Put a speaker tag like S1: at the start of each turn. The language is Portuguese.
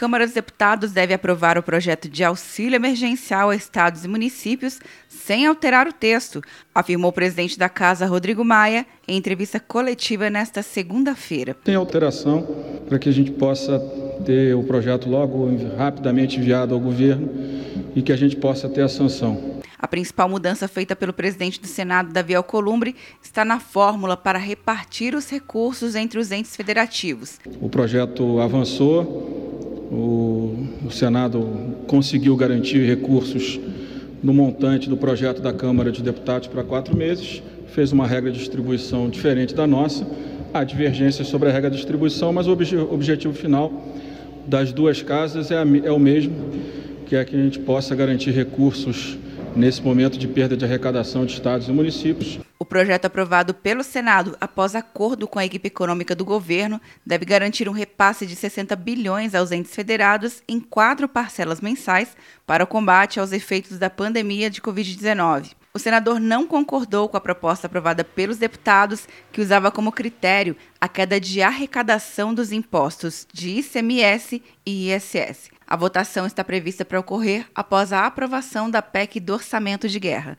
S1: Câmara dos Deputados deve aprovar o projeto de auxílio emergencial a estados e municípios sem alterar o texto, afirmou o presidente da Casa, Rodrigo Maia, em entrevista coletiva nesta segunda-feira.
S2: Tem alteração para que a gente possa ter o projeto logo rapidamente enviado ao governo e que a gente possa ter a sanção.
S1: A principal mudança feita pelo presidente do Senado, Davi Alcolumbre, está na fórmula para repartir os recursos entre os entes federativos.
S2: O projeto avançou, o, o Senado conseguiu garantir recursos no montante do projeto da Câmara de Deputados para quatro meses, fez uma regra de distribuição diferente da nossa. Há divergências sobre a regra de distribuição, mas o obje, objetivo final das duas casas é, a, é o mesmo, que é que a gente possa garantir recursos nesse momento de perda de arrecadação de estados e municípios.
S1: Projeto aprovado pelo Senado, após acordo com a equipe econômica do governo, deve garantir um repasse de 60 bilhões aos entes federados em quatro parcelas mensais para o combate aos efeitos da pandemia de Covid-19. O senador não concordou com a proposta aprovada pelos deputados, que usava como critério a queda de arrecadação dos impostos de ICMS e ISS. A votação está prevista para ocorrer após a aprovação da PEC do Orçamento de Guerra.